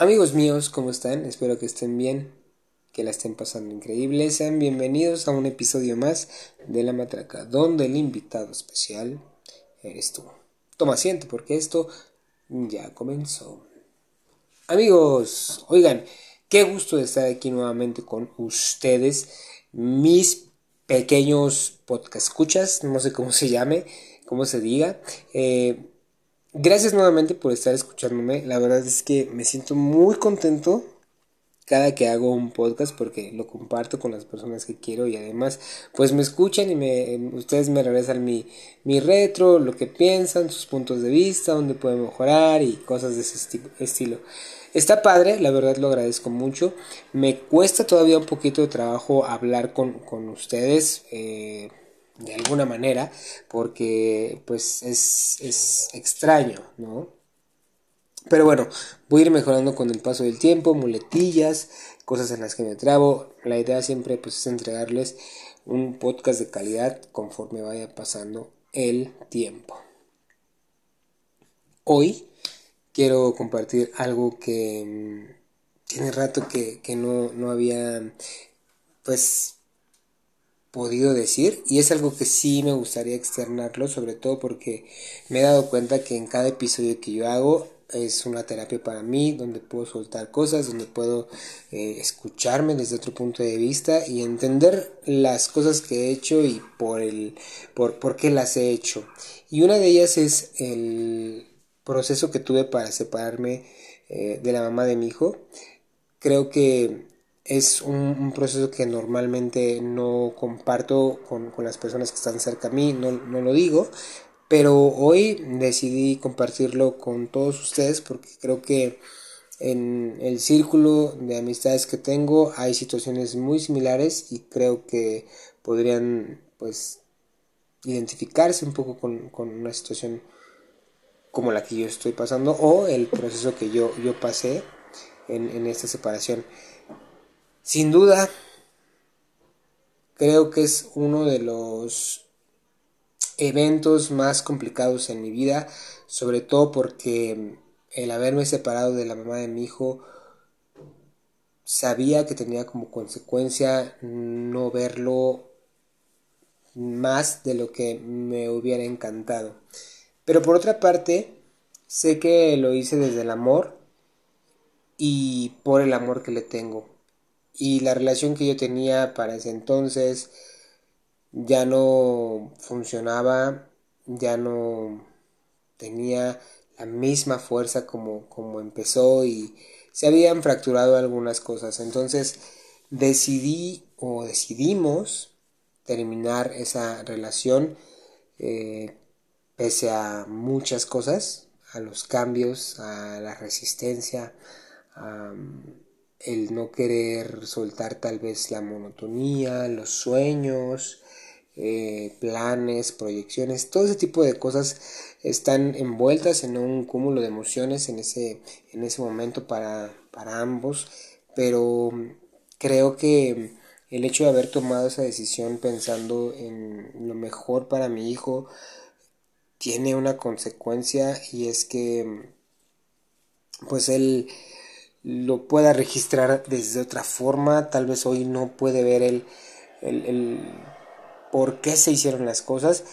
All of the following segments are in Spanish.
Amigos míos, ¿cómo están? Espero que estén bien, que la estén pasando increíble. Sean bienvenidos a un episodio más de La Matraca, donde el invitado especial eres tú. Toma asiento porque esto ya comenzó. Amigos, oigan, qué gusto de estar aquí nuevamente con ustedes, mis pequeños podcast escuchas, no sé cómo se llame, cómo se diga. Eh, Gracias nuevamente por estar escuchándome. La verdad es que me siento muy contento cada que hago un podcast porque lo comparto con las personas que quiero y además pues me escuchan y me, ustedes me regresan mi, mi retro, lo que piensan, sus puntos de vista, dónde pueden mejorar y cosas de ese estilo. Está padre, la verdad lo agradezco mucho. Me cuesta todavía un poquito de trabajo hablar con, con ustedes. Eh, de alguna manera, porque pues es, es extraño, ¿no? Pero bueno, voy a ir mejorando con el paso del tiempo, muletillas, cosas en las que me trabo. La idea siempre pues es entregarles un podcast de calidad conforme vaya pasando el tiempo. Hoy quiero compartir algo que mm, tiene rato que, que no, no había pues podido decir y es algo que sí me gustaría externarlo sobre todo porque me he dado cuenta que en cada episodio que yo hago es una terapia para mí donde puedo soltar cosas donde puedo eh, escucharme desde otro punto de vista y entender las cosas que he hecho y por el por, por qué las he hecho. Y una de ellas es el proceso que tuve para separarme eh, de la mamá de mi hijo. Creo que es un, proceso que normalmente no comparto con, las personas que están cerca a mí, no, lo digo, pero hoy decidí compartirlo con todos ustedes porque creo que en el círculo de amistades que tengo hay situaciones muy similares y creo que podrían pues identificarse un poco con, una situación como la que yo estoy pasando o el proceso que yo, yo pasé en, en esta separación. Sin duda, creo que es uno de los eventos más complicados en mi vida, sobre todo porque el haberme separado de la mamá de mi hijo sabía que tenía como consecuencia no verlo más de lo que me hubiera encantado. Pero por otra parte, sé que lo hice desde el amor y por el amor que le tengo y la relación que yo tenía para ese entonces ya no funcionaba, ya no tenía la misma fuerza como, como empezó y se habían fracturado algunas cosas. Entonces decidí o decidimos terminar esa relación eh, pese a muchas cosas, a los cambios, a la resistencia, a el no querer soltar tal vez la monotonía, los sueños, eh, planes, proyecciones, todo ese tipo de cosas están envueltas en un cúmulo de emociones en ese, en ese momento para, para ambos, pero creo que el hecho de haber tomado esa decisión pensando en lo mejor para mi hijo tiene una consecuencia y es que pues él lo pueda registrar desde otra forma, tal vez hoy no puede ver el, el, por qué se hicieron las cosas,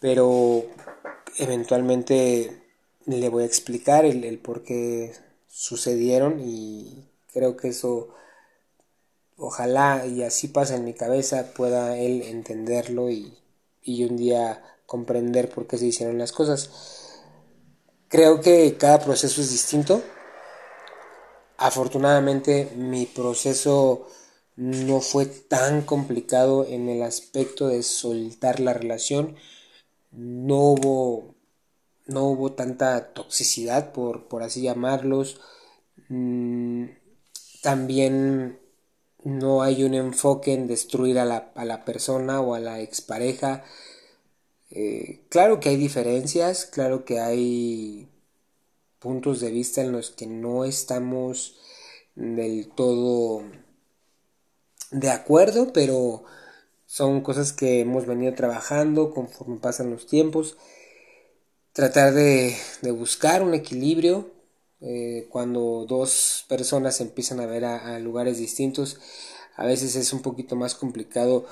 pero eventualmente le voy a explicar el, el por qué sucedieron y creo que eso ojalá y así pasa en mi cabeza pueda él entenderlo y, y un día comprender por qué se hicieron las cosas. Creo que cada proceso es distinto, Afortunadamente mi proceso no fue tan complicado en el aspecto de soltar la relación. No hubo, no hubo tanta toxicidad, por, por así llamarlos. Mm, también no hay un enfoque en destruir a la, a la persona o a la expareja. Eh, claro que hay diferencias, claro que hay puntos de vista en los que no estamos del todo de acuerdo, pero son cosas que hemos venido trabajando conforme pasan los tiempos. Tratar de, buscar un equilibrio eh, cuando dos personas empiezan a ver a, lugares distintos, a veces es un poquito más complicado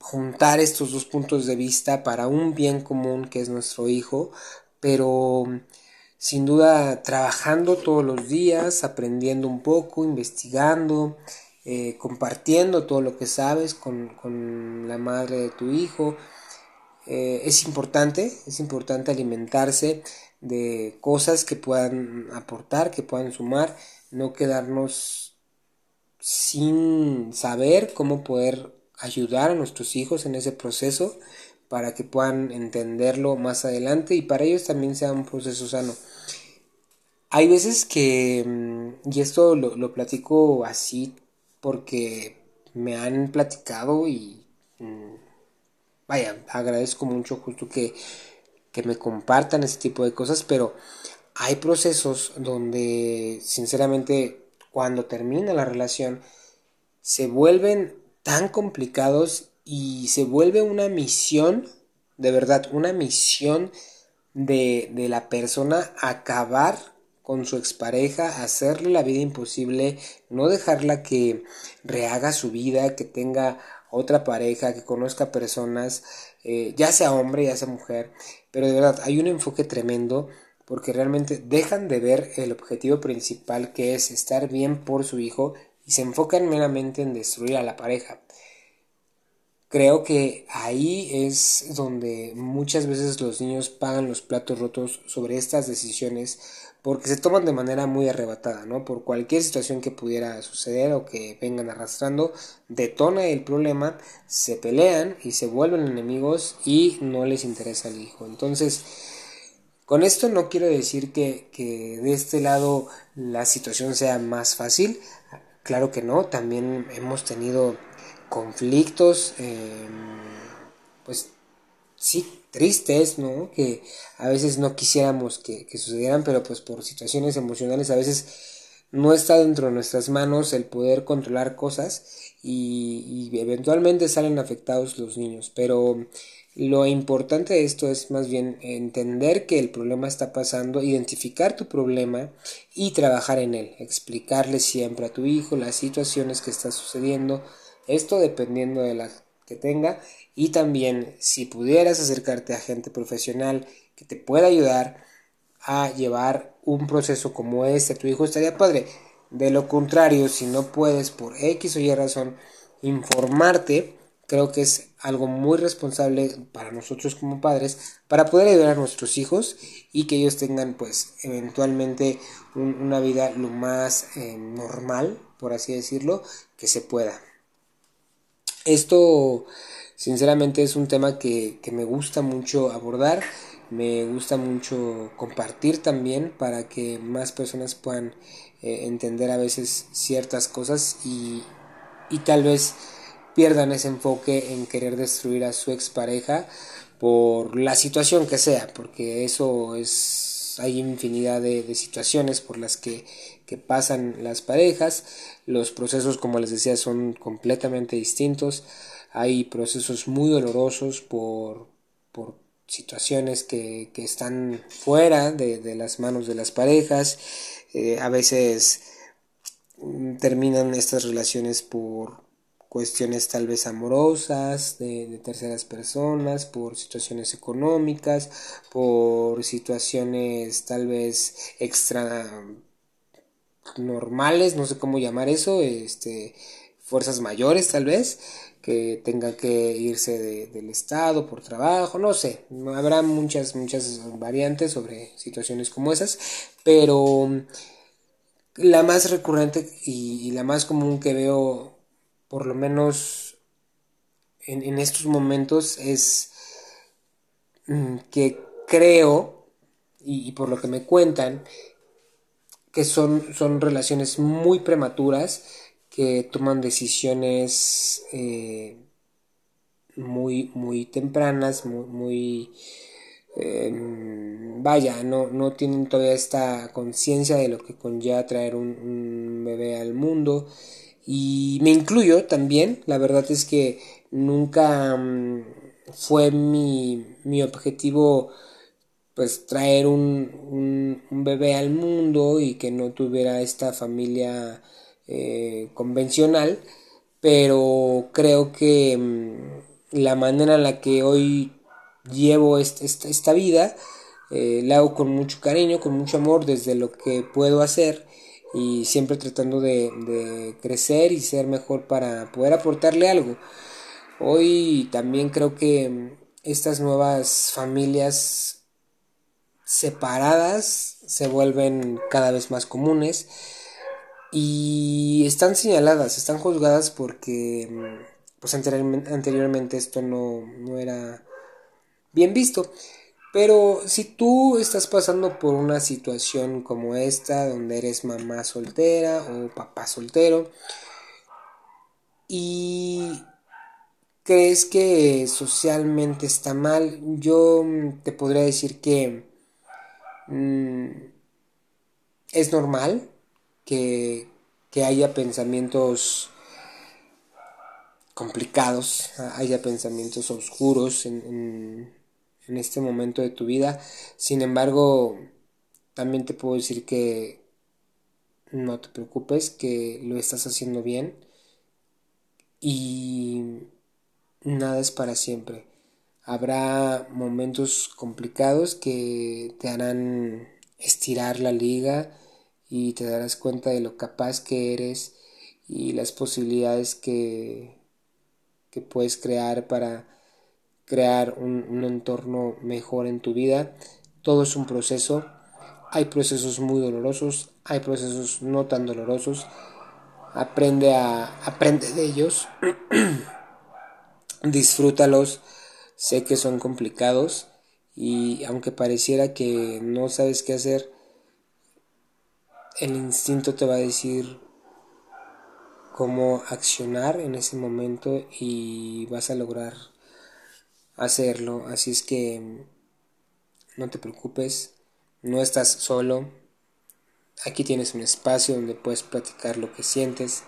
juntar estos dos puntos de vista para un bien común que es nuestro hijo, pero sin duda trabajando todos los días, aprendiendo un poco, investigando, eh, compartiendo todo lo que sabes con, con la madre de tu hijo. Eh, es importante, es importante alimentarse de cosas que puedan aportar, que puedan sumar, no quedarnos sin saber cómo poder ayudar a nuestros hijos en ese proceso para que puedan entenderlo más adelante y para ellos también sea un proceso sano. Hay veces que, mm, y esto lo, lo platico así porque me han platicado y mm, vaya, agradezco mucho justo que, que me compartan ese tipo de cosas, pero hay procesos donde sinceramente cuando termina la relación se vuelven tan complicados y se vuelve una misión, de verdad, una misión de, de la persona acabar con su expareja, hacerle la vida imposible, no dejarla que rehaga su vida, que tenga otra pareja, que conozca personas, eh, ya sea hombre, ya sea mujer, pero de verdad hay un enfoque tremendo porque realmente dejan de ver el objetivo principal que es estar bien por su hijo y se enfocan meramente en destruir a la pareja. Creo que ahí es donde muchas veces los niños pagan los platos rotos sobre estas decisiones porque se toman de manera muy arrebatada, ¿no? Por cualquier situación que pudiera suceder o que vengan arrastrando, detona el problema, se pelean y se vuelven enemigos y no les interesa el hijo. Entonces, con esto no quiero decir que, que de este lado la situación sea más fácil, claro que no, también hemos tenido conflictos, eh, pues sí, tristes, ¿no? Que a veces no quisiéramos que, sucedieran, pero pues por situaciones emocionales a veces no está dentro de nuestras manos el poder controlar cosas y, y, eventualmente salen afectados los niños. Pero lo importante de esto es más bien entender que el problema está pasando, identificar tu problema y trabajar en él, explicarle siempre a tu hijo las situaciones que están sucediendo, esto dependiendo de la que tenga y también si pudieras acercarte a gente profesional que te pueda ayudar a llevar un proceso como este tu hijo estaría padre. De lo contrario, si no puedes por X o Y razón informarte, creo que es algo muy responsable para nosotros como padres para poder ayudar a nuestros hijos y que ellos tengan pues eventualmente una vida lo más eh, normal, por así decirlo, que se pueda. Esto Sinceramente es un tema que, me gusta mucho abordar, me gusta mucho compartir también para que más personas puedan eh, entender a veces ciertas cosas y, y tal vez pierdan ese enfoque en querer destruir a su expareja por la situación que sea, porque eso es hay infinidad de, de situaciones por las que, que, pasan las parejas, los procesos como les decía son completamente distintos, hay procesos muy dolorosos por, por situaciones que, que, están fuera de, de, las manos de las parejas. Eh, a veces mm, terminan estas relaciones por cuestiones tal vez amorosas de, de, terceras personas, por situaciones económicas, por situaciones tal vez extra normales, no sé cómo llamar eso, este fuerzas mayores tal vez que tenga que irse del estado por trabajo, no sé, habrá muchas, muchas variantes sobre situaciones como esas, pero la más recurrente y, la más común que veo, por lo menos en, estos momentos, es mm, que creo, y, por lo que me cuentan, que son, son relaciones muy prematuras, que toman decisiones eh, muy, muy tempranas, muy, muy em, vaya, no, no tienen todavía esta conciencia de lo que conlleva traer un, bebé al mundo. Y me incluyo también, la verdad es que nunca mm, fue mi, mi objetivo pues traer un, un, bebé al mundo y que no tuviera esta familia eh, convencional, pero creo que mm, la manera en la que hoy llevo esta, esta, vida eh, la hago con mucho cariño, con mucho amor desde lo que puedo hacer y siempre tratando de, crecer y ser mejor para poder aportarle algo. Hoy también creo que mm, estas nuevas familias separadas se vuelven cada vez más comunes y están señaladas, están juzgadas porque mm, pues anteriormente esto no, no era bien visto. Pero si tú estás pasando por una situación como esta, donde eres mamá soltera o papá soltero, y crees que socialmente está mal, yo te podría decir que mm, es normal que, haya pensamientos complicados, haya pensamientos oscuros en, en, este momento de tu vida. Sin embargo, también te puedo decir que no te preocupes, que lo estás haciendo bien y nada es para siempre. Habrá momentos complicados que te harán estirar la liga y te darás cuenta de lo capaz que eres y las posibilidades que, que puedes crear para crear un, entorno mejor en tu vida. Todo es un proceso. Hay procesos muy dolorosos, hay procesos no tan dolorosos. Aprende a aprende de ellos. disfrútalos, sé que son complicados y aunque pareciera que no sabes qué hacer, el instinto te va a decir cómo accionar en ese momento y vas a lograr hacerlo. Así es que no te preocupes, no estás solo. Aquí tienes un espacio donde puedes platicar lo que sientes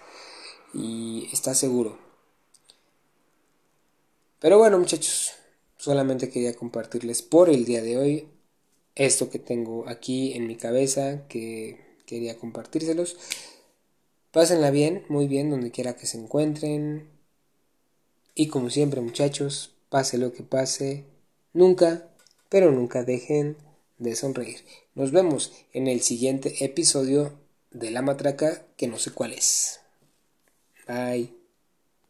y estás seguro. Pero bueno muchachos, solamente quería compartirles por el día de hoy esto que tengo aquí en mi cabeza, que quería compartírselos. Pásenla bien, muy bien, donde quiera que se encuentren. Y como siempre muchachos, pase lo que pase, nunca, pero nunca dejen de sonreír. Nos vemos en el siguiente episodio de La Matraca, que no sé cuál es. Bye.